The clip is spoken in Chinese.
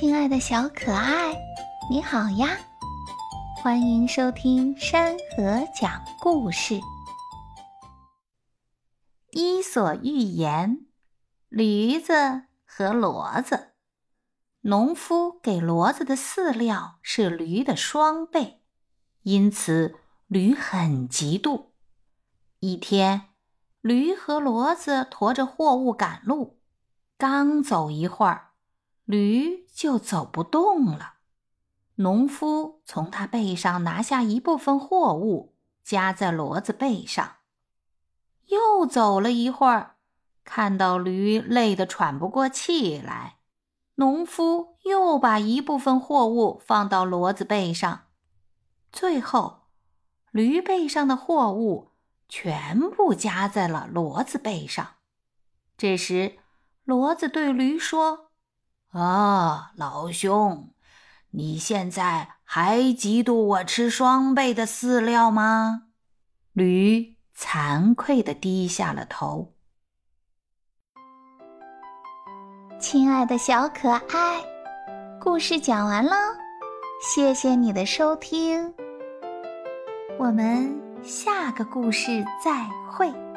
亲爱的小可爱，你好呀！欢迎收听山河讲故事，《伊索寓言》：驴子和骡子。农夫给骡子的饲料是驴的双倍，因此驴很嫉妒。一天，驴和骡子驮着货物赶路，刚走一会儿。驴就走不动了。农夫从他背上拿下一部分货物，夹在骡子背上。又走了一会儿，看到驴累得喘不过气来，农夫又把一部分货物放到骡子背上。最后，驴背上的货物全部夹在了骡子背上。这时，骡子对驴说。啊，老兄，你现在还嫉妒我吃双倍的饲料吗？驴惭愧地低下了头。亲爱的小可爱，故事讲完了，谢谢你的收听，我们下个故事再会。